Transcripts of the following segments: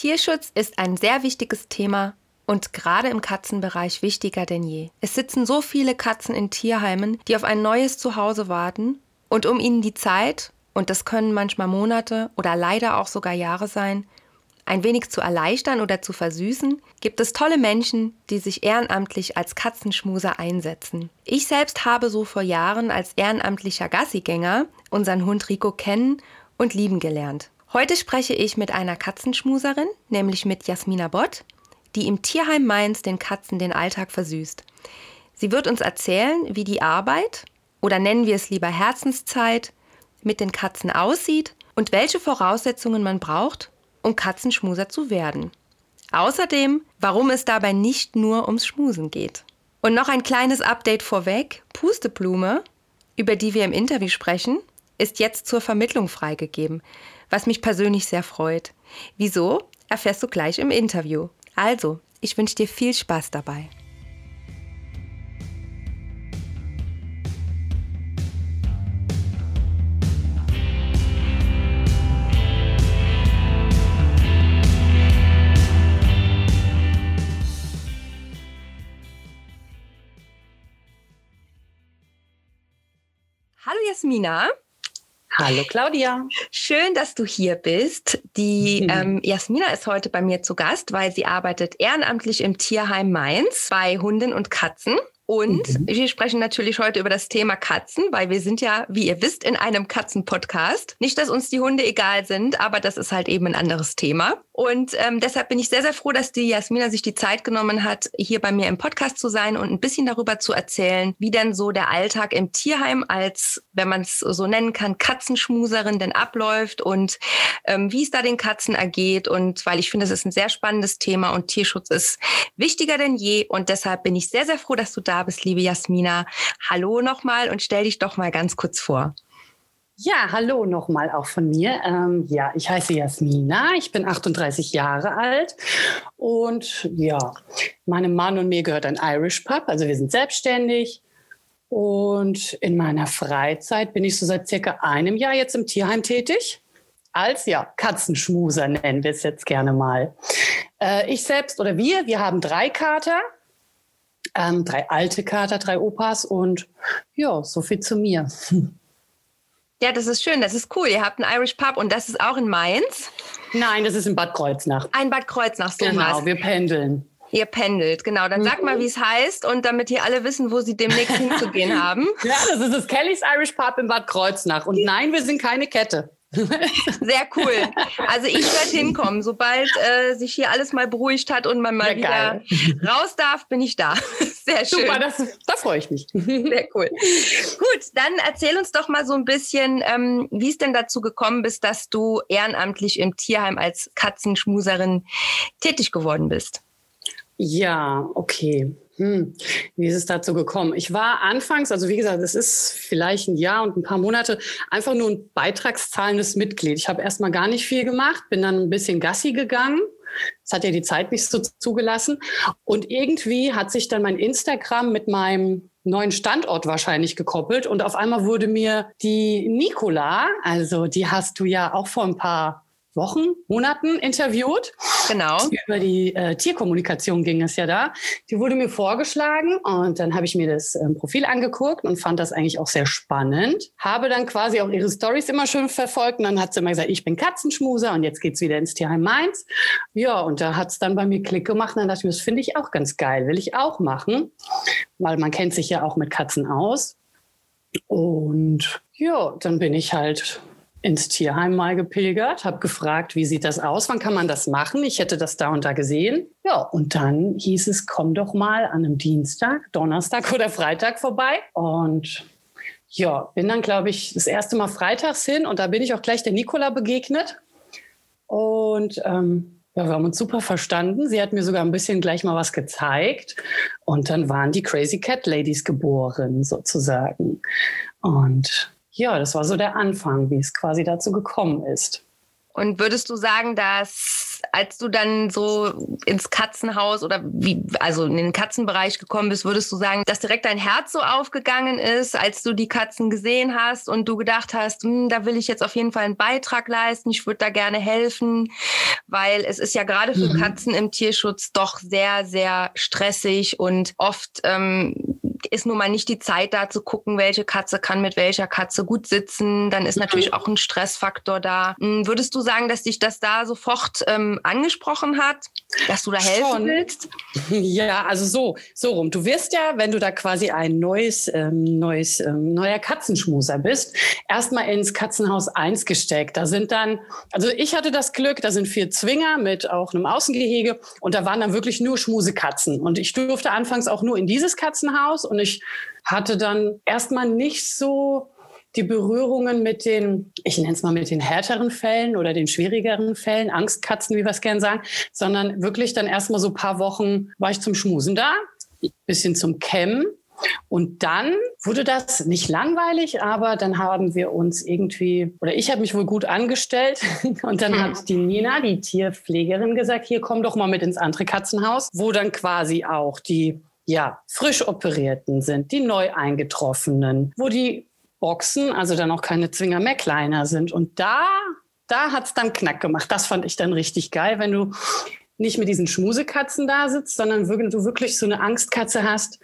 Tierschutz ist ein sehr wichtiges Thema und gerade im Katzenbereich wichtiger denn je. Es sitzen so viele Katzen in Tierheimen, die auf ein neues Zuhause warten und um ihnen die Zeit, und das können manchmal Monate oder leider auch sogar Jahre sein, ein wenig zu erleichtern oder zu versüßen, gibt es tolle Menschen, die sich ehrenamtlich als Katzenschmuser einsetzen. Ich selbst habe so vor Jahren als ehrenamtlicher Gassigänger unseren Hund Rico kennen und lieben gelernt. Heute spreche ich mit einer Katzenschmuserin, nämlich mit Jasmina Bott, die im Tierheim Mainz den Katzen den Alltag versüßt. Sie wird uns erzählen, wie die Arbeit, oder nennen wir es lieber Herzenszeit, mit den Katzen aussieht und welche Voraussetzungen man braucht, um Katzenschmuser zu werden. Außerdem, warum es dabei nicht nur ums Schmusen geht. Und noch ein kleines Update vorweg. Pusteblume, über die wir im Interview sprechen, ist jetzt zur Vermittlung freigegeben, was mich persönlich sehr freut. Wieso, erfährst du gleich im Interview. Also, ich wünsche dir viel Spaß dabei. Hallo Jasmina. Hallo Claudia. Schön, dass du hier bist. Die ähm, Jasmina ist heute bei mir zu Gast, weil sie arbeitet ehrenamtlich im Tierheim Mainz bei Hunden und Katzen. Und mhm. wir sprechen natürlich heute über das Thema Katzen, weil wir sind ja, wie ihr wisst, in einem Katzen-Podcast. Nicht, dass uns die Hunde egal sind, aber das ist halt eben ein anderes Thema. Und ähm, deshalb bin ich sehr, sehr froh, dass die Jasmina sich die Zeit genommen hat, hier bei mir im Podcast zu sein und ein bisschen darüber zu erzählen, wie denn so der Alltag im Tierheim als, wenn man es so nennen kann, Katzenschmuserin denn abläuft und ähm, wie es da den Katzen ergeht. Und weil ich finde, es ist ein sehr spannendes Thema und Tierschutz ist wichtiger denn je. Und deshalb bin ich sehr, sehr froh, dass du da bist, liebe Jasmina. Hallo nochmal und stell dich doch mal ganz kurz vor. Ja, hallo nochmal auch von mir. Ähm, ja, ich heiße Jasmina, ich bin 38 Jahre alt und ja, meinem Mann und mir gehört ein Irish Pub, also wir sind selbstständig. Und in meiner Freizeit bin ich so seit circa einem Jahr jetzt im Tierheim tätig. Als ja, Katzenschmuser nennen wir es jetzt gerne mal. Äh, ich selbst oder wir, wir haben drei Kater, ähm, drei alte Kater, drei Opas und ja, so viel zu mir. Ja, das ist schön, das ist cool. Ihr habt einen Irish Pub und das ist auch in Mainz? Nein, das ist in Bad Kreuznach. Ein Bad Kreuznach, so Genau, was. wir pendeln. Ihr pendelt, genau. Dann sag mal, mhm. wie es heißt und damit hier alle wissen, wo sie demnächst hinzugehen haben. Ja, das ist das Kellys Irish Pub in Bad Kreuznach. Und nein, wir sind keine Kette. Sehr cool. Also ich werde hinkommen. Sobald äh, sich hier alles mal beruhigt hat und man mal ja, wieder raus darf, bin ich da. Sehr schön. Super, das, da freue ich mich. Sehr cool. Gut, dann erzähl uns doch mal so ein bisschen, ähm, wie es denn dazu gekommen ist, dass du ehrenamtlich im Tierheim als Katzenschmuserin tätig geworden bist. Ja, okay. Hm, wie ist es dazu gekommen? Ich war anfangs, also wie gesagt, es ist vielleicht ein Jahr und ein paar Monate, einfach nur ein beitragszahlendes Mitglied. Ich habe erstmal gar nicht viel gemacht, bin dann ein bisschen Gassi gegangen. Das hat ja die Zeit nicht so zugelassen. Und irgendwie hat sich dann mein Instagram mit meinem neuen Standort wahrscheinlich gekoppelt. Und auf einmal wurde mir die Nicola, also die hast du ja auch vor ein paar Wochen, Monaten interviewt. Genau. Über die äh, Tierkommunikation ging es ja da. Die wurde mir vorgeschlagen und dann habe ich mir das ähm, Profil angeguckt und fand das eigentlich auch sehr spannend. Habe dann quasi auch ihre Stories immer schön verfolgt und dann hat sie immer gesagt, ich bin Katzenschmuser und jetzt geht's wieder ins Tierheim Mainz. Ja, und da hat's dann bei mir Klick gemacht und dann dachte ich, das finde ich auch ganz geil, will ich auch machen, weil man kennt sich ja auch mit Katzen aus. Und ja, dann bin ich halt ins Tierheim mal gepilgert, habe gefragt, wie sieht das aus, wann kann man das machen? Ich hätte das da und da gesehen. Ja, und dann hieß es, komm doch mal an einem Dienstag, Donnerstag oder Freitag vorbei. Und ja, bin dann, glaube ich, das erste Mal freitags hin und da bin ich auch gleich der Nicola begegnet. Und ähm, ja, wir haben uns super verstanden. Sie hat mir sogar ein bisschen gleich mal was gezeigt. Und dann waren die Crazy Cat Ladies geboren, sozusagen. Und ja, das war so der Anfang, wie es quasi dazu gekommen ist. Und würdest du sagen, dass als du dann so ins Katzenhaus oder wie, also in den Katzenbereich gekommen bist, würdest du sagen, dass direkt dein Herz so aufgegangen ist, als du die Katzen gesehen hast und du gedacht hast, hm, da will ich jetzt auf jeden Fall einen Beitrag leisten, ich würde da gerne helfen, weil es ist ja gerade für mhm. Katzen im Tierschutz doch sehr, sehr stressig und oft ähm, ist nun mal nicht die Zeit da zu gucken, welche Katze kann mit welcher Katze gut sitzen. Dann ist mhm. natürlich auch ein Stressfaktor da. Hm, würdest du sagen, dass dich das da sofort ähm, angesprochen hat, dass du da helfen Schon. willst? Ja, also so, so rum. Du wirst ja, wenn du da quasi ein neues, ähm, neues, ähm, neuer Katzenschmuser bist, erstmal ins Katzenhaus 1 gesteckt. Da sind dann, also ich hatte das Glück, da sind vier Zwinger mit auch einem Außengehege und da waren dann wirklich nur Schmusekatzen. Und ich durfte anfangs auch nur in dieses Katzenhaus und ich hatte dann erstmal nicht so die Berührungen mit den, ich nenne es mal mit den härteren Fällen oder den schwierigeren Fällen, Angstkatzen, wie wir es gerne sagen, sondern wirklich dann erstmal so ein paar Wochen war ich zum Schmusen da, bisschen zum Kämmen. Und dann wurde das nicht langweilig, aber dann haben wir uns irgendwie, oder ich habe mich wohl gut angestellt. Und dann hat die Nina, die Tierpflegerin, gesagt, hier komm doch mal mit ins andere Katzenhaus, wo dann quasi auch die ja, frisch operierten sind, die neu eingetroffenen, wo die Boxen, also dann auch keine Zwinger mehr kleiner sind. Und da, da hat es dann Knack gemacht. Das fand ich dann richtig geil, wenn du nicht mit diesen Schmusekatzen da sitzt, sondern wenn du wirklich so eine Angstkatze hast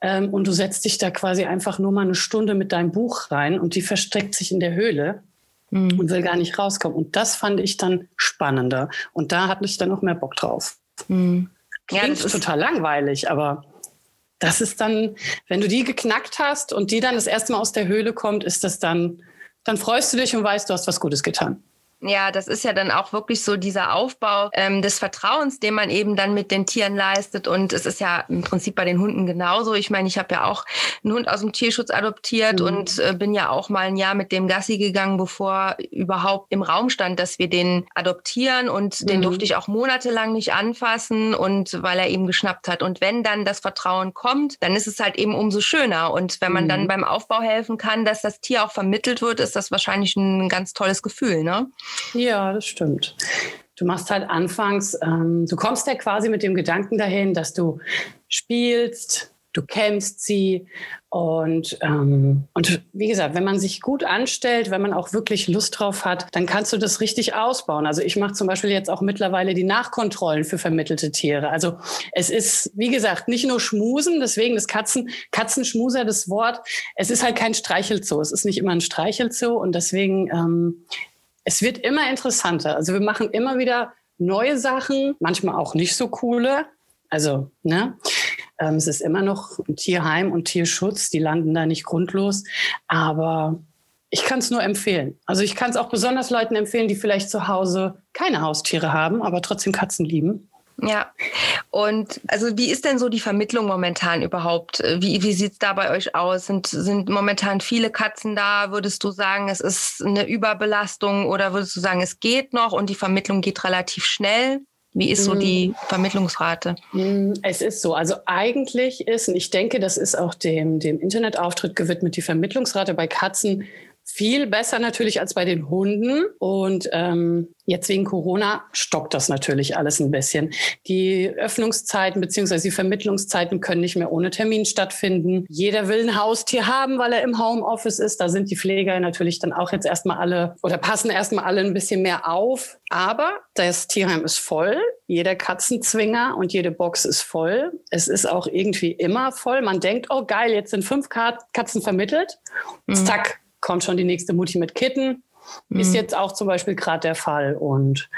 ähm, und du setzt dich da quasi einfach nur mal eine Stunde mit deinem Buch rein und die versteckt sich in der Höhle mhm. und will gar nicht rauskommen. Und das fand ich dann spannender. Und da hatte ich dann noch mehr Bock drauf. Mhm. Klingt ja, das ist total langweilig, aber das ist dann, wenn du die geknackt hast und die dann das erste Mal aus der Höhle kommt, ist das dann, dann freust du dich und weißt, du hast was Gutes getan. Ja, das ist ja dann auch wirklich so dieser Aufbau ähm, des Vertrauens, den man eben dann mit den Tieren leistet. Und es ist ja im Prinzip bei den Hunden genauso. Ich meine, ich habe ja auch einen Hund aus dem Tierschutz adoptiert mhm. und äh, bin ja auch mal ein Jahr mit dem Gassi gegangen, bevor überhaupt im Raum stand, dass wir den adoptieren. Und mhm. den durfte ich auch monatelang nicht anfassen und weil er eben geschnappt hat. Und wenn dann das Vertrauen kommt, dann ist es halt eben umso schöner. Und wenn man mhm. dann beim Aufbau helfen kann, dass das Tier auch vermittelt wird, ist das wahrscheinlich ein ganz tolles Gefühl, ne? Ja, das stimmt. Du machst halt anfangs, ähm, du kommst ja quasi mit dem Gedanken dahin, dass du spielst, du kämpfst sie und, ähm, und wie gesagt, wenn man sich gut anstellt, wenn man auch wirklich Lust drauf hat, dann kannst du das richtig ausbauen. Also ich mache zum Beispiel jetzt auch mittlerweile die Nachkontrollen für vermittelte Tiere. Also es ist, wie gesagt, nicht nur Schmusen, deswegen das Katzen, Katzenschmuser, das Wort, es ist halt kein Streichelzoo. Es ist nicht immer ein Streichelzoo und deswegen ähm, es wird immer interessanter. Also wir machen immer wieder neue Sachen, manchmal auch nicht so coole. Also, ne? Ähm, es ist immer noch Tierheim und Tierschutz, die landen da nicht grundlos. Aber ich kann es nur empfehlen. Also ich kann es auch besonders Leuten empfehlen, die vielleicht zu Hause keine Haustiere haben, aber trotzdem Katzen lieben. Ja, und also wie ist denn so die Vermittlung momentan überhaupt? Wie, wie sieht es da bei euch aus? Sind, sind momentan viele Katzen da? Würdest du sagen, es ist eine Überbelastung oder würdest du sagen, es geht noch und die Vermittlung geht relativ schnell? Wie ist so die mm. Vermittlungsrate? Mm, es ist so. Also eigentlich ist, und ich denke, das ist auch dem, dem Internetauftritt gewidmet, die Vermittlungsrate bei Katzen viel besser natürlich als bei den Hunden. Und ähm, jetzt wegen Corona stockt das natürlich alles ein bisschen. Die Öffnungszeiten beziehungsweise die Vermittlungszeiten können nicht mehr ohne Termin stattfinden. Jeder will ein Haustier haben, weil er im Homeoffice ist. Da sind die Pfleger natürlich dann auch jetzt erstmal alle oder passen erstmal alle ein bisschen mehr auf. Aber das Tierheim ist voll. Jeder Katzenzwinger und jede Box ist voll. Es ist auch irgendwie immer voll. Man denkt, oh geil, jetzt sind fünf Katzen vermittelt. Mhm. Zack, kommt schon die nächste Mutti mit Kitten. Mhm. Ist jetzt auch zum Beispiel gerade der Fall. Und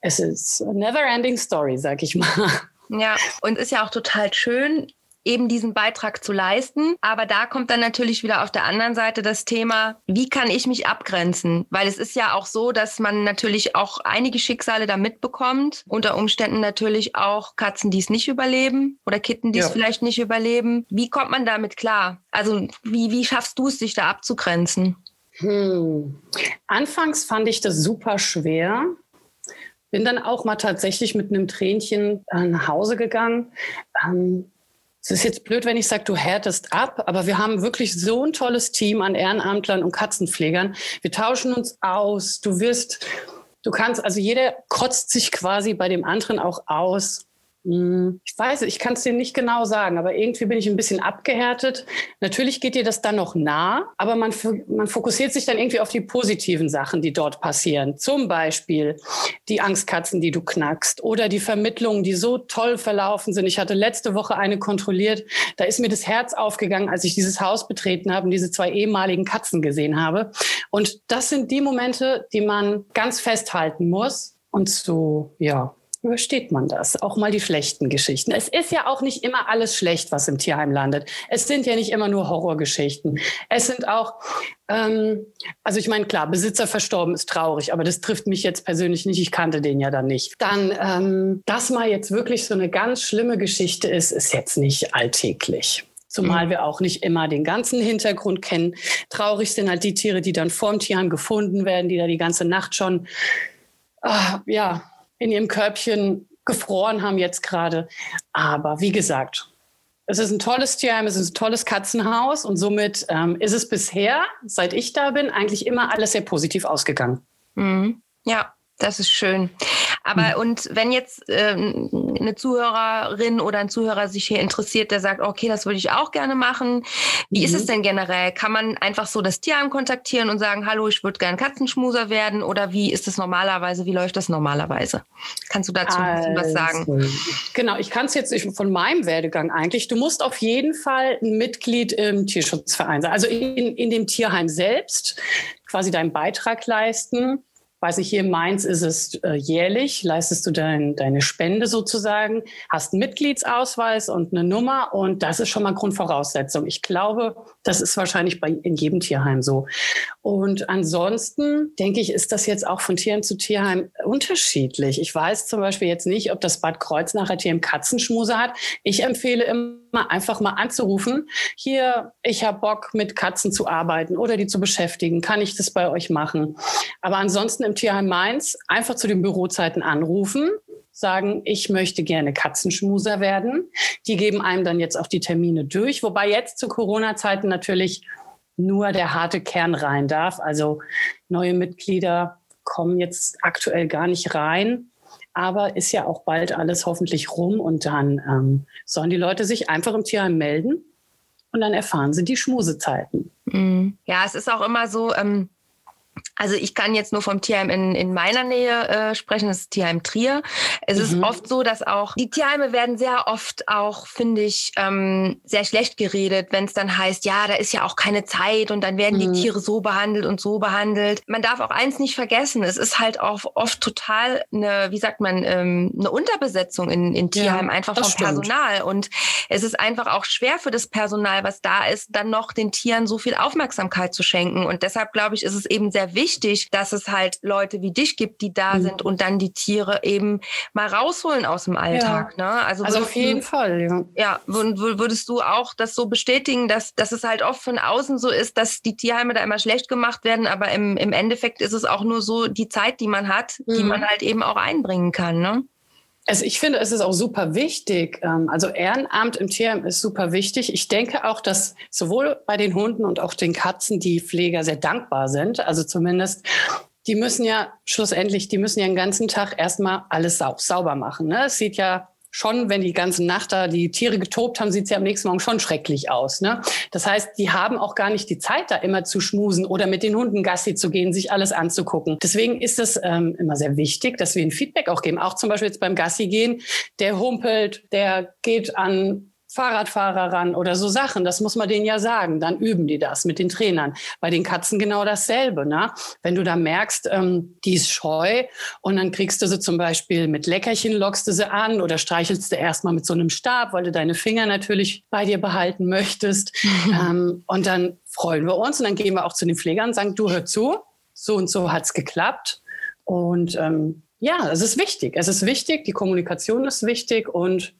es ist a never ending story, sag ich mal. Ja, und ist ja auch total schön, eben diesen Beitrag zu leisten. Aber da kommt dann natürlich wieder auf der anderen Seite das Thema, wie kann ich mich abgrenzen? Weil es ist ja auch so, dass man natürlich auch einige Schicksale da mitbekommt. Unter Umständen natürlich auch Katzen, die es nicht überleben oder Kitten, die ja. es vielleicht nicht überleben. Wie kommt man damit klar? Also wie, wie schaffst du es, sich da abzugrenzen? Hm. Anfangs fand ich das super schwer. Bin dann auch mal tatsächlich mit einem Tränchen nach Hause gegangen. Ähm, es ist jetzt blöd, wenn ich sage, du härtest ab, aber wir haben wirklich so ein tolles Team an Ehrenamtlern und Katzenpflegern. Wir tauschen uns aus. Du wirst Du kannst, also jeder kotzt sich quasi bei dem anderen auch aus. Hm, ich weiß, ich kann es dir nicht genau sagen, aber irgendwie bin ich ein bisschen abgehärtet. Natürlich geht dir das dann noch nah, aber man, man fokussiert sich dann irgendwie auf die positiven Sachen, die dort passieren. Zum Beispiel die Angstkatzen, die du knackst oder die Vermittlungen, die so toll verlaufen sind. Ich hatte letzte Woche eine kontrolliert. Da ist mir das Herz aufgegangen, als ich dieses Haus betreten habe und diese zwei ehemaligen Katzen gesehen habe. Und das sind die Momente, die man ganz festhalten muss und so, ja, übersteht man das. Auch mal die schlechten Geschichten. Es ist ja auch nicht immer alles schlecht, was im Tierheim landet. Es sind ja nicht immer nur Horrorgeschichten. Es sind auch, ähm, also ich meine, klar, Besitzer verstorben ist traurig, aber das trifft mich jetzt persönlich nicht. Ich kannte den ja dann nicht. Dann, ähm, dass mal jetzt wirklich so eine ganz schlimme Geschichte ist, ist jetzt nicht alltäglich. Zumal mhm. wir auch nicht immer den ganzen Hintergrund kennen. Traurig sind halt die Tiere, die dann vorm Tierheim gefunden werden, die da die ganze Nacht schon, ah, ja, in ihrem Körbchen gefroren haben jetzt gerade. Aber wie gesagt, es ist ein tolles Tierheim, es ist ein tolles Katzenhaus und somit ähm, ist es bisher, seit ich da bin, eigentlich immer alles sehr positiv ausgegangen. Mhm. Ja, das ist schön. Aber mhm. und wenn jetzt ähm, eine Zuhörerin oder ein Zuhörer sich hier interessiert, der sagt, okay, das würde ich auch gerne machen. Wie mhm. ist es mhm. denn generell? Kann man einfach so das Tierheim kontaktieren und sagen, hallo, ich würde gerne Katzenschmuser werden? Oder wie ist das normalerweise? Wie läuft das normalerweise? Kannst du dazu also, was sagen? Genau, ich kann es jetzt von meinem Werdegang eigentlich. Du musst auf jeden Fall ein Mitglied im Tierschutzverein sein, also in, in dem Tierheim selbst quasi deinen Beitrag leisten weiß nicht, hier in Mainz ist es äh, jährlich, leistest du dein, deine Spende sozusagen, hast einen Mitgliedsausweis und eine Nummer und das ist schon mal Grundvoraussetzung. Ich glaube, das ist wahrscheinlich bei, in jedem Tierheim so. Und ansonsten denke ich, ist das jetzt auch von Tierheim zu Tierheim unterschiedlich. Ich weiß zum Beispiel jetzt nicht, ob das Bad Kreuznacher Tier im Katzenschmuse hat. Ich empfehle immer einfach mal anzurufen. Hier, ich habe Bock, mit Katzen zu arbeiten oder die zu beschäftigen. Kann ich das bei euch machen? Aber ansonsten im Tierheim Mainz einfach zu den Bürozeiten anrufen sagen, ich möchte gerne Katzenschmuser werden. Die geben einem dann jetzt auch die Termine durch, wobei jetzt zu Corona-Zeiten natürlich nur der harte Kern rein darf. Also neue Mitglieder kommen jetzt aktuell gar nicht rein. Aber ist ja auch bald alles hoffentlich rum und dann ähm, sollen die Leute sich einfach im Tierheim melden und dann erfahren sie die Schmusezeiten. Mhm. Ja, es ist auch immer so, ähm, also ich kann jetzt nur vom Tierheim in, in meiner Nähe äh, sprechen, das ist Tierheim Trier. Es mhm. ist oft so, dass auch die Tierheime werden sehr oft auch, finde ich, ähm, sehr schlecht geredet, wenn es dann heißt, ja, da ist ja auch keine Zeit und dann werden mhm. die Tiere so behandelt und so behandelt. Man darf auch eins nicht vergessen, es ist halt auch oft total eine, wie sagt man, ähm, eine Unterbesetzung in, in Tierheim, ja, einfach vom stimmt. Personal. Und es ist einfach auch schwer für das Personal, was da ist, dann noch den Tieren so viel Aufmerksamkeit zu schenken. Und deshalb, glaube ich, ist es eben sehr wichtig, wichtig, dass es halt Leute wie dich gibt, die da mhm. sind und dann die Tiere eben mal rausholen aus dem Alltag. Ja. Ne? Also, also auf jeden du, Fall. Ja. ja, würdest du auch das so bestätigen, dass, dass es halt oft von außen so ist, dass die Tierheime da immer schlecht gemacht werden, aber im, im Endeffekt ist es auch nur so die Zeit, die man hat, mhm. die man halt eben auch einbringen kann. Ne? Also ich finde, es ist auch super wichtig. Ähm, also Ehrenamt im Tierheim ist super wichtig. Ich denke auch, dass sowohl bei den Hunden und auch den Katzen die Pfleger sehr dankbar sind. Also zumindest die müssen ja schlussendlich, die müssen ja den ganzen Tag erstmal alles sauber machen. Ne? Es sieht ja schon, wenn die ganze Nacht da die Tiere getobt haben, sieht ja am nächsten Morgen schon schrecklich aus. Ne? Das heißt, die haben auch gar nicht die Zeit, da immer zu schmusen oder mit den Hunden Gassi zu gehen, sich alles anzugucken. Deswegen ist es ähm, immer sehr wichtig, dass wir ein Feedback auch geben. Auch zum Beispiel jetzt beim Gassi gehen, der humpelt, der geht an Fahrradfahrer ran oder so Sachen. Das muss man denen ja sagen. Dann üben die das mit den Trainern. Bei den Katzen genau dasselbe. Ne? Wenn du da merkst, ähm, die ist scheu und dann kriegst du sie zum Beispiel mit Leckerchen, lockst du sie an oder streichelst du erstmal mit so einem Stab, weil du deine Finger natürlich bei dir behalten möchtest. ähm, und dann freuen wir uns und dann gehen wir auch zu den Pflegern und sagen, du hör zu, so und so hat's geklappt. Und ähm, ja, es ist wichtig. Es ist wichtig, die Kommunikation ist wichtig und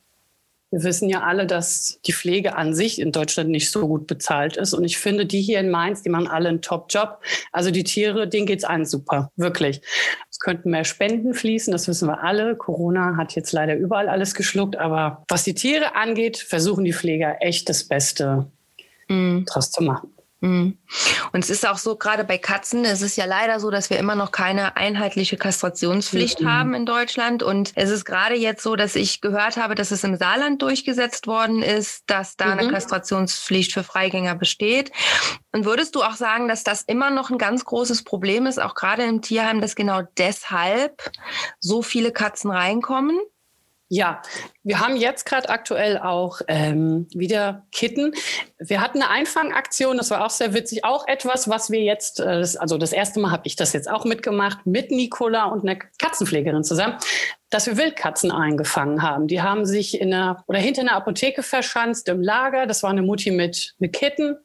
wir wissen ja alle, dass die Pflege an sich in Deutschland nicht so gut bezahlt ist. Und ich finde, die hier in Mainz, die machen alle einen Top-Job. Also die Tiere, denen geht's allen super, wirklich. Es könnten mehr Spenden fließen, das wissen wir alle. Corona hat jetzt leider überall alles geschluckt. Aber was die Tiere angeht, versuchen die Pfleger echt das Beste mhm. draus zu machen. Mhm. Und es ist auch so, gerade bei Katzen, es ist ja leider so, dass wir immer noch keine einheitliche Kastrationspflicht mhm. haben in Deutschland. Und es ist gerade jetzt so, dass ich gehört habe, dass es im Saarland durchgesetzt worden ist, dass da mhm. eine Kastrationspflicht für Freigänger besteht. Und würdest du auch sagen, dass das immer noch ein ganz großes Problem ist, auch gerade im Tierheim, dass genau deshalb so viele Katzen reinkommen? Ja, wir haben jetzt gerade aktuell auch ähm, wieder Kitten. Wir hatten eine Einfangaktion, das war auch sehr witzig. Auch etwas, was wir jetzt, äh, das, also das erste Mal habe ich das jetzt auch mitgemacht, mit Nicola und einer Katzenpflegerin zusammen, dass wir Wildkatzen eingefangen haben. Die haben sich in einer oder hinter einer Apotheke verschanzt im Lager. Das war eine Mutti mit, mit Kitten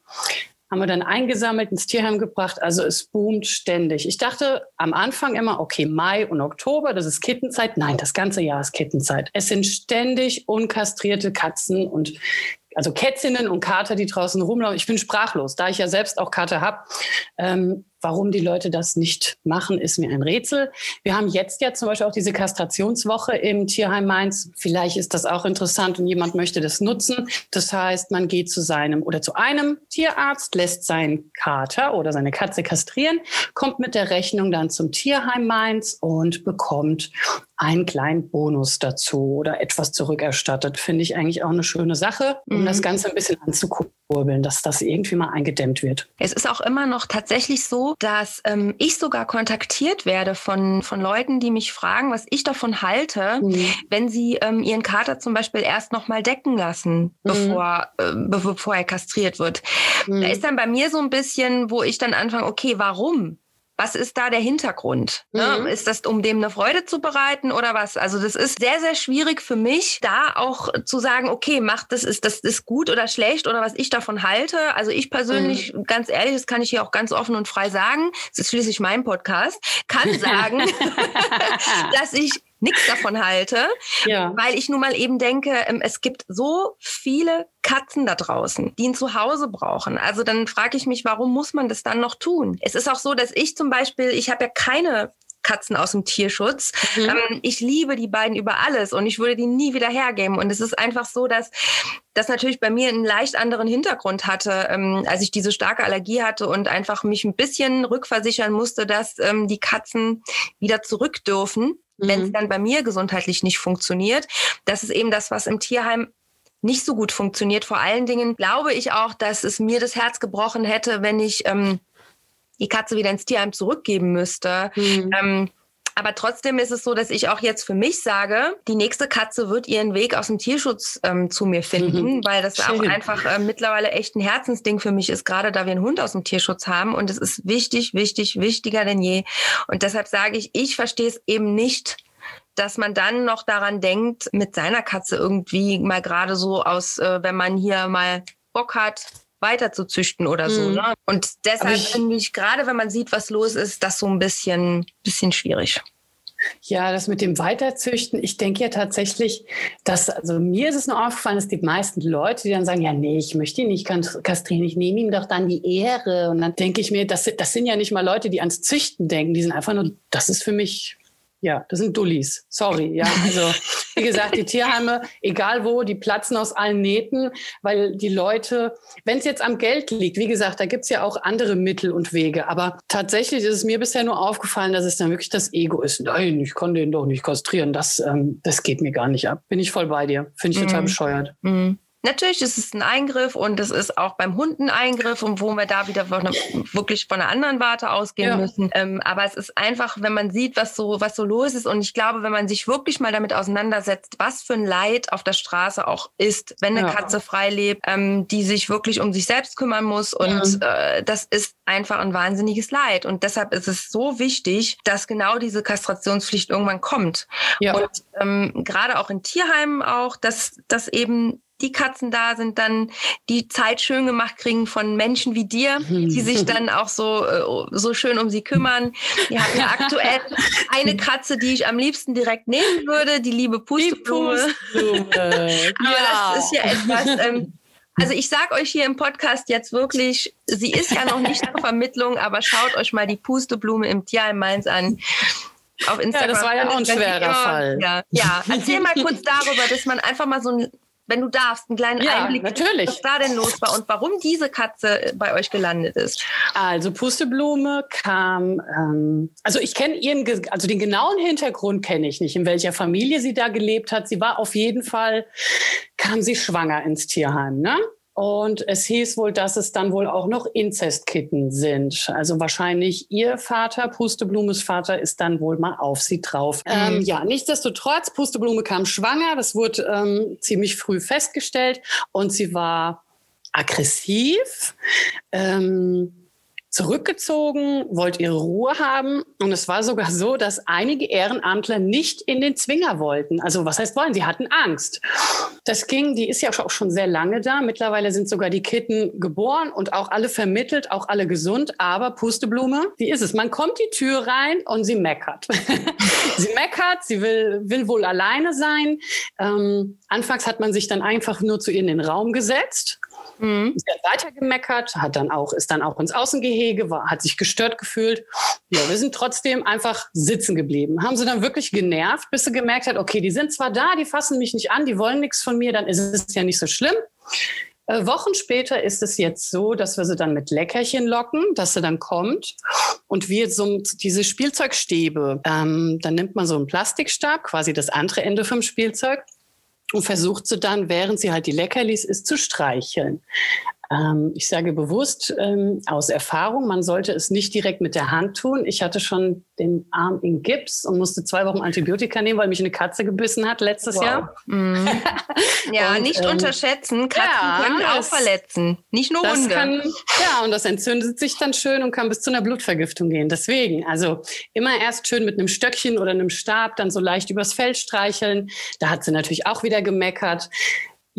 haben wir dann eingesammelt, ins Tierheim gebracht. Also es boomt ständig. Ich dachte am Anfang immer, okay, Mai und Oktober, das ist Kittenzeit. Nein, das ganze Jahr ist Kittenzeit. Es sind ständig unkastrierte Katzen und also Kätzinnen und Kater, die draußen rumlaufen. Ich bin sprachlos, da ich ja selbst auch Kater habe. Ähm, warum die Leute das nicht machen, ist mir ein Rätsel. Wir haben jetzt ja zum Beispiel auch diese Kastrationswoche im Tierheim Mainz. Vielleicht ist das auch interessant und jemand möchte das nutzen. Das heißt, man geht zu seinem oder zu einem Tierarzt, lässt seinen Kater oder seine Katze kastrieren, kommt mit der Rechnung dann zum Tierheim Mainz und bekommt einen kleinen Bonus dazu oder etwas zurückerstattet. Finde ich eigentlich auch eine schöne Sache, um mhm. das Ganze ein bisschen anzukurbeln, dass das irgendwie mal eingedämmt wird. Es ist auch immer noch tatsächlich so, dass ähm, ich sogar kontaktiert werde von, von Leuten, die mich fragen, was ich davon halte, mhm. wenn sie ähm, ihren Kater zum Beispiel erst noch mal decken lassen, mhm. bevor, äh, bevor er kastriert wird. Da mhm. ist dann bei mir so ein bisschen, wo ich dann anfange, okay, warum? Was ist da der Hintergrund? Ne? Mhm. Ist das, um dem eine Freude zu bereiten oder was? Also das ist sehr, sehr schwierig für mich, da auch zu sagen, okay, macht das, ist das ist gut oder schlecht oder was ich davon halte. Also ich persönlich, mhm. ganz ehrlich, das kann ich hier auch ganz offen und frei sagen, das ist schließlich mein Podcast, kann sagen, dass ich nichts davon halte, ja. weil ich nun mal eben denke, ähm, es gibt so viele Katzen da draußen, die ein Zuhause brauchen. Also dann frage ich mich, warum muss man das dann noch tun? Es ist auch so, dass ich zum Beispiel, ich habe ja keine Katzen aus dem Tierschutz. Mhm. Ähm, ich liebe die beiden über alles und ich würde die nie wieder hergeben. Und es ist einfach so, dass das natürlich bei mir einen leicht anderen Hintergrund hatte, ähm, als ich diese starke Allergie hatte und einfach mich ein bisschen rückversichern musste, dass ähm, die Katzen wieder zurück dürfen wenn es mhm. dann bei mir gesundheitlich nicht funktioniert. Das ist eben das, was im Tierheim nicht so gut funktioniert. Vor allen Dingen glaube ich auch, dass es mir das Herz gebrochen hätte, wenn ich ähm, die Katze wieder ins Tierheim zurückgeben müsste. Mhm. Ähm, aber trotzdem ist es so, dass ich auch jetzt für mich sage, die nächste Katze wird ihren Weg aus dem Tierschutz ähm, zu mir finden, mhm. weil das Schön. auch einfach äh, mittlerweile echt ein Herzensding für mich ist, gerade da wir einen Hund aus dem Tierschutz haben. Und es ist wichtig, wichtig, wichtiger denn je. Und deshalb sage ich, ich verstehe es eben nicht, dass man dann noch daran denkt, mit seiner Katze irgendwie mal gerade so aus, äh, wenn man hier mal Bock hat, weiter zu züchten oder so. Mhm. Ne? Und deshalb finde ich, gerade wenn man sieht, was los ist, das so ein bisschen, bisschen schwierig. Ja, das mit dem Weiterzüchten, ich denke ja tatsächlich, dass, also mir ist es nur aufgefallen, dass die meisten Leute, die dann sagen, ja, nee, ich möchte ihn nicht kastrieren, ich nehme ihm doch dann die Ehre. Und dann denke ich mir, das, das sind ja nicht mal Leute, die ans Züchten denken, die sind einfach nur, das ist für mich ja, das sind Dullis. Sorry. Ja, also wie gesagt, die Tierheime, egal wo, die platzen aus allen Nähten, weil die Leute, wenn es jetzt am Geld liegt, wie gesagt, da gibt's ja auch andere Mittel und Wege. Aber tatsächlich ist es mir bisher nur aufgefallen, dass es dann wirklich das Ego ist. Nein, ich kann den doch nicht kastrieren. Das, ähm, das geht mir gar nicht ab. Bin ich voll bei dir. Finde ich total mhm. bescheuert. Mhm. Natürlich ist es ein Eingriff und es ist auch beim Hund ein Eingriff und wo wir da wieder von eine, wirklich von einer anderen Warte ausgehen ja. müssen. Ähm, aber es ist einfach, wenn man sieht, was so, was so los ist und ich glaube, wenn man sich wirklich mal damit auseinandersetzt, was für ein Leid auf der Straße auch ist, wenn eine ja. Katze frei lebt, ähm, die sich wirklich um sich selbst kümmern muss und ja. äh, das ist einfach ein wahnsinniges Leid und deshalb ist es so wichtig, dass genau diese Kastrationspflicht irgendwann kommt. Und ähm, gerade auch in Tierheimen auch, dass, dass eben die Katzen da sind, dann die Zeit schön gemacht kriegen von Menschen wie dir, die sich dann auch so, äh, so schön um sie kümmern. Wir haben ja aktuell eine Katze, die ich am liebsten direkt nehmen würde, die liebe Pusteblume. Die Pusteblume. Aber ja. das ist ja etwas, ähm, also ich sage euch hier im Podcast jetzt wirklich, sie ist ja noch nicht zur Vermittlung, aber schaut euch mal die Pusteblume im Tierheim Mainz an auf Instagram. Ja, das war ja auch ein schwerer immer, Fall. Ja, ja, erzähl mal kurz darüber, dass man einfach mal so ein wenn du darfst, einen kleinen ja, Einblick. Natürlich. Was da denn los war und warum diese Katze bei euch gelandet ist? Also Pusteblume kam, ähm, also ich kenne ihren, also den genauen Hintergrund kenne ich nicht, in welcher Familie sie da gelebt hat. Sie war auf jeden Fall, kam sie schwanger ins Tierheim, ne? Und es hieß wohl, dass es dann wohl auch noch Inzestkitten sind. Also wahrscheinlich ihr Vater, Pusteblumes Vater, ist dann wohl mal auf sie drauf. Mhm. Ähm, ja, nichtsdestotrotz, Pusteblume kam schwanger. Das wurde ähm, ziemlich früh festgestellt. Und sie war aggressiv. Ähm, zurückgezogen, wollte ihre Ruhe haben. Und es war sogar so, dass einige Ehrenamtler nicht in den Zwinger wollten. Also was heißt wollen? Sie hatten Angst. Das ging, die ist ja auch schon sehr lange da. Mittlerweile sind sogar die Kitten geboren und auch alle vermittelt, auch alle gesund. Aber Pusteblume, wie ist es? Man kommt die Tür rein und sie meckert. sie meckert, sie will, will wohl alleine sein. Ähm, anfangs hat man sich dann einfach nur zu ihr in den Raum gesetzt Mhm. Sie hat weiter gemeckert, hat dann auch, ist dann auch ins Außengehege, war, hat sich gestört gefühlt. Ja, wir sind trotzdem einfach sitzen geblieben. Haben sie dann wirklich genervt, bis sie gemerkt hat, okay, die sind zwar da, die fassen mich nicht an, die wollen nichts von mir, dann ist es ja nicht so schlimm. Äh, Wochen später ist es jetzt so, dass wir sie dann mit Leckerchen locken, dass sie dann kommt und wir so diese Spielzeugstäbe, ähm, dann nimmt man so einen Plastikstab, quasi das andere Ende vom Spielzeug und versucht sie dann, während sie halt die Leckerlis isst, zu streicheln. Ähm, ich sage bewusst ähm, aus Erfahrung, man sollte es nicht direkt mit der Hand tun. Ich hatte schon den Arm in Gips und musste zwei Wochen Antibiotika nehmen, weil mich eine Katze gebissen hat letztes wow. Jahr. Mhm. ja, und, nicht ähm, unterschätzen. Katzen ja, können auch verletzen, nicht nur Hunde. Kann, ja, und das entzündet sich dann schön und kann bis zu einer Blutvergiftung gehen. Deswegen, also immer erst schön mit einem Stöckchen oder einem Stab dann so leicht übers Fell streicheln. Da hat sie natürlich auch wieder gemeckert.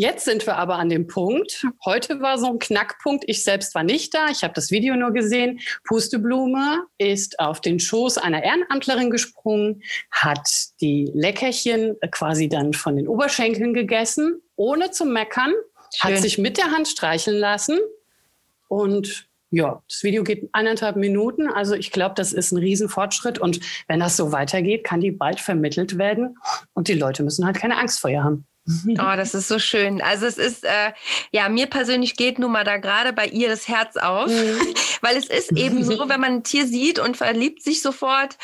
Jetzt sind wir aber an dem Punkt. Heute war so ein Knackpunkt. Ich selbst war nicht da. Ich habe das Video nur gesehen. Pusteblume ist auf den Schoß einer Ehrenamtlerin gesprungen, hat die Leckerchen quasi dann von den Oberschenkeln gegessen, ohne zu meckern, Schön. hat sich mit der Hand streicheln lassen und ja, das Video geht eineinhalb Minuten. Also ich glaube, das ist ein Riesenfortschritt. Und wenn das so weitergeht, kann die bald vermittelt werden. Und die Leute müssen halt keine Angst vor ihr haben. Oh, das ist so schön. Also es ist, äh, ja, mir persönlich geht nun mal da gerade bei ihr das Herz auf, mhm. weil es ist eben so, wenn man ein Tier sieht und verliebt sich sofort,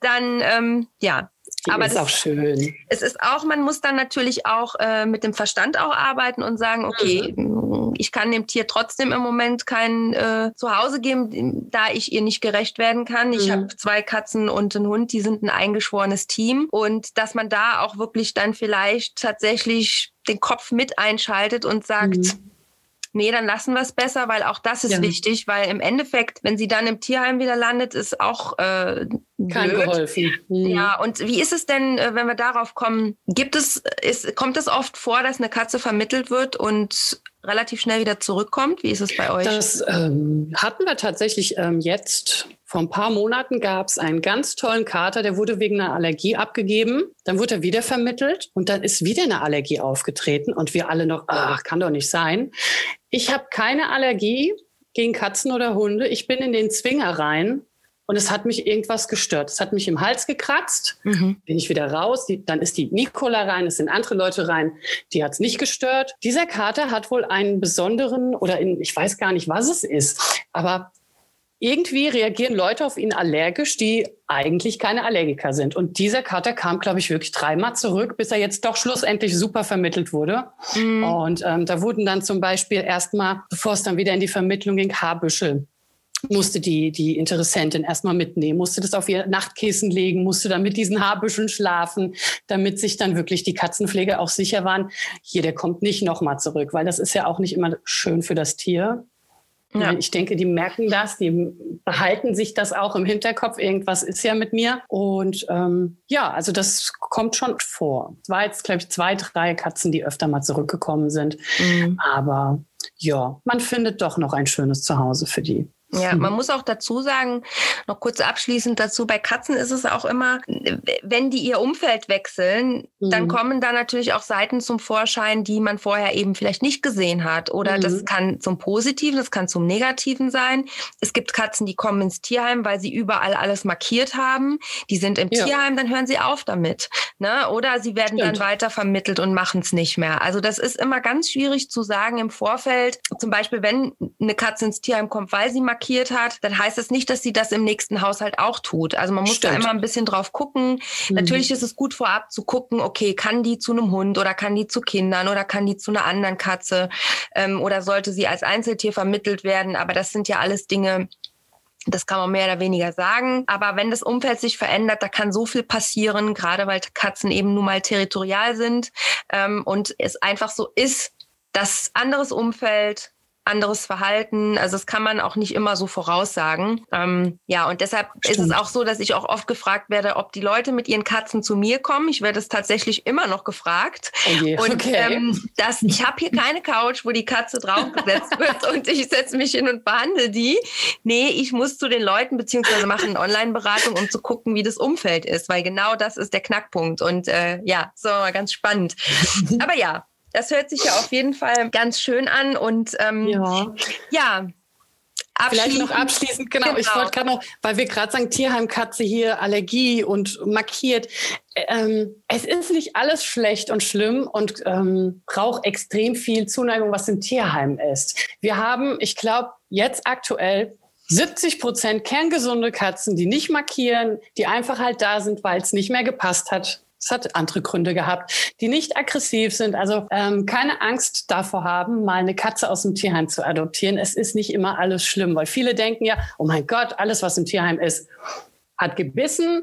dann, ähm, ja, die aber ist das, auch schön. Es ist auch, man muss dann natürlich auch äh, mit dem Verstand auch arbeiten und sagen, okay, mhm. ich kann dem Tier trotzdem im Moment kein äh, Zuhause geben, da ich ihr nicht gerecht werden kann. Ich mhm. habe zwei Katzen und einen Hund, die sind ein eingeschworenes Team. Und dass man da auch wirklich dann vielleicht tatsächlich den Kopf mit einschaltet und sagt, mhm nee, dann lassen wir es besser, weil auch das ist ja. wichtig, weil im Endeffekt, wenn sie dann im Tierheim wieder landet, ist auch äh, kein geholfen. Mhm. Ja, und wie ist es denn, äh, wenn wir darauf kommen? Gibt es, ist, kommt es oft vor, dass eine Katze vermittelt wird und relativ schnell wieder zurückkommt? Wie ist es bei euch? Das ähm, hatten wir tatsächlich ähm, jetzt. Vor ein paar Monaten gab es einen ganz tollen Kater, der wurde wegen einer Allergie abgegeben. Dann wurde er wieder vermittelt und dann ist wieder eine Allergie aufgetreten und wir alle noch, ach, kann doch nicht sein. Ich habe keine Allergie gegen Katzen oder Hunde. Ich bin in den Zwinger rein und es hat mich irgendwas gestört. Es hat mich im Hals gekratzt. Mhm. Bin ich wieder raus. Die, dann ist die Nicola rein, es sind andere Leute rein. Die hat es nicht gestört. Dieser Kater hat wohl einen besonderen oder in, ich weiß gar nicht, was es ist, aber irgendwie reagieren Leute auf ihn allergisch, die eigentlich keine Allergiker sind. Und dieser Kater kam, glaube ich, wirklich dreimal zurück, bis er jetzt doch schlussendlich super vermittelt wurde. Mhm. Und ähm, da wurden dann zum Beispiel erstmal, bevor es dann wieder in die Vermittlung ging, Haarbüschel musste die, die Interessentin erstmal mitnehmen, musste das auf ihr Nachtkissen legen, musste dann mit diesen Haarbüscheln schlafen, damit sich dann wirklich die Katzenpfleger auch sicher waren, hier, der kommt nicht nochmal zurück, weil das ist ja auch nicht immer schön für das Tier. Ja. Ich denke, die merken das, die behalten sich das auch im Hinterkopf. Irgendwas ist ja mit mir. Und ähm, ja, also das kommt schon vor. Es war jetzt, glaube ich, zwei, drei Katzen, die öfter mal zurückgekommen sind. Mhm. Aber ja, man findet doch noch ein schönes Zuhause für die. Ja, man muss auch dazu sagen, noch kurz abschließend dazu, bei Katzen ist es auch immer, wenn die ihr Umfeld wechseln, mhm. dann kommen da natürlich auch Seiten zum Vorschein, die man vorher eben vielleicht nicht gesehen hat. Oder mhm. das kann zum Positiven, das kann zum Negativen sein. Es gibt Katzen, die kommen ins Tierheim, weil sie überall alles markiert haben. Die sind im ja. Tierheim, dann hören sie auf damit. Ne? Oder sie werden Stimmt. dann weiter vermittelt und machen es nicht mehr. Also das ist immer ganz schwierig zu sagen im Vorfeld. Zum Beispiel, wenn eine Katze ins Tierheim kommt, weil sie markiert markiert hat, dann heißt das nicht, dass sie das im nächsten Haushalt auch tut. Also man muss Stimmt. da immer ein bisschen drauf gucken. Mhm. Natürlich ist es gut vorab zu gucken, okay, kann die zu einem Hund oder kann die zu Kindern oder kann die zu einer anderen Katze ähm, oder sollte sie als Einzeltier vermittelt werden. Aber das sind ja alles Dinge, das kann man mehr oder weniger sagen. Aber wenn das Umfeld sich verändert, da kann so viel passieren, gerade weil Katzen eben nun mal territorial sind ähm, und es einfach so ist, dass anderes Umfeld, anderes Verhalten. Also das kann man auch nicht immer so voraussagen. Ähm, ja, und deshalb Stimmt. ist es auch so, dass ich auch oft gefragt werde, ob die Leute mit ihren Katzen zu mir kommen. Ich werde es tatsächlich immer noch gefragt. Oh je, und okay. ähm, das, ich habe hier keine Couch, wo die Katze draufgesetzt wird und ich setze mich hin und behandle die. Nee, ich muss zu den Leuten beziehungsweise mache eine Online-Beratung, um zu gucken, wie das Umfeld ist, weil genau das ist der Knackpunkt. Und äh, ja, so ganz spannend. Aber ja, das hört sich ja auf jeden Fall ganz schön an und ähm, ja. ja. Vielleicht noch abschließend, genau. genau. Ich wollte gerade noch, weil wir gerade sagen, Tierheimkatze hier, Allergie und markiert. Ähm, es ist nicht alles schlecht und schlimm und ähm, braucht extrem viel Zuneigung, was im Tierheim ist. Wir haben, ich glaube, jetzt aktuell 70 Prozent kerngesunde Katzen, die nicht markieren, die einfach halt da sind, weil es nicht mehr gepasst hat es hat andere Gründe gehabt, die nicht aggressiv sind. Also ähm, keine Angst davor haben, mal eine Katze aus dem Tierheim zu adoptieren. Es ist nicht immer alles schlimm, weil viele denken ja, oh mein Gott, alles, was im Tierheim ist, hat gebissen,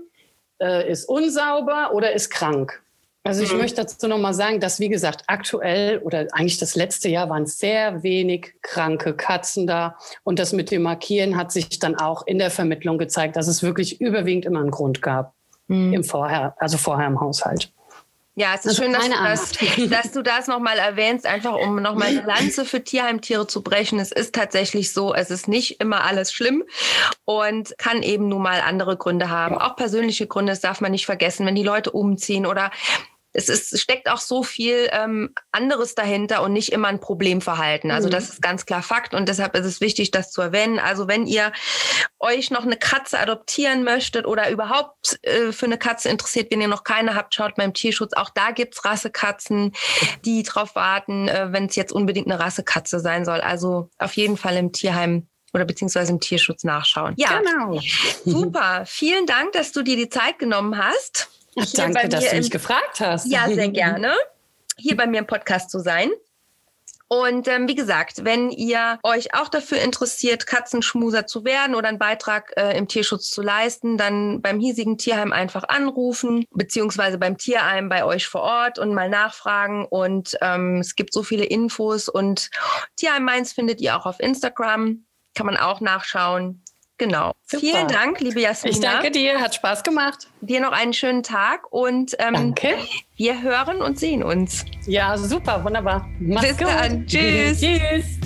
äh, ist unsauber oder ist krank. Also ich mhm. möchte dazu nochmal sagen, dass, wie gesagt, aktuell oder eigentlich das letzte Jahr waren sehr wenig kranke Katzen da. Und das mit dem Markieren hat sich dann auch in der Vermittlung gezeigt, dass es wirklich überwiegend immer einen Grund gab mhm. im Vorher, also vorher im Haushalt. Ja, es ist also schön, dass du, das, dass du das nochmal erwähnst, einfach um nochmal eine Lanze für Tierheimtiere zu brechen. Es ist tatsächlich so, es ist nicht immer alles schlimm und kann eben nun mal andere Gründe haben. Auch persönliche Gründe, das darf man nicht vergessen, wenn die Leute umziehen oder es ist, steckt auch so viel ähm, anderes dahinter und nicht immer ein Problemverhalten. Also mhm. das ist ganz klar Fakt und deshalb ist es wichtig, das zu erwähnen. Also wenn ihr euch noch eine Katze adoptieren möchtet oder überhaupt äh, für eine Katze interessiert, wenn ihr noch keine habt, schaut beim Tierschutz. Auch da gibt's Rassekatzen, die drauf warten, äh, wenn es jetzt unbedingt eine Rassekatze sein soll. Also auf jeden Fall im Tierheim oder beziehungsweise im Tierschutz nachschauen. Ja, genau. Super. Vielen Dank, dass du dir die Zeit genommen hast. Danke, dass du mich im, gefragt hast. Ja, sehr gerne. Hier bei mir im Podcast zu sein. Und ähm, wie gesagt, wenn ihr euch auch dafür interessiert, Katzenschmuser zu werden oder einen Beitrag äh, im Tierschutz zu leisten, dann beim hiesigen Tierheim einfach anrufen, beziehungsweise beim Tierheim bei euch vor Ort und mal nachfragen. Und ähm, es gibt so viele Infos und Tierheim Mainz findet ihr auch auf Instagram. Kann man auch nachschauen. Genau. Super. Vielen Dank, liebe Jasmina. Ich danke dir, hat Spaß gemacht. Dir noch einen schönen Tag und ähm, danke. wir hören und sehen uns. Ja, super, wunderbar. Mach's Bis gut. dann. Tschüss. Tschüss.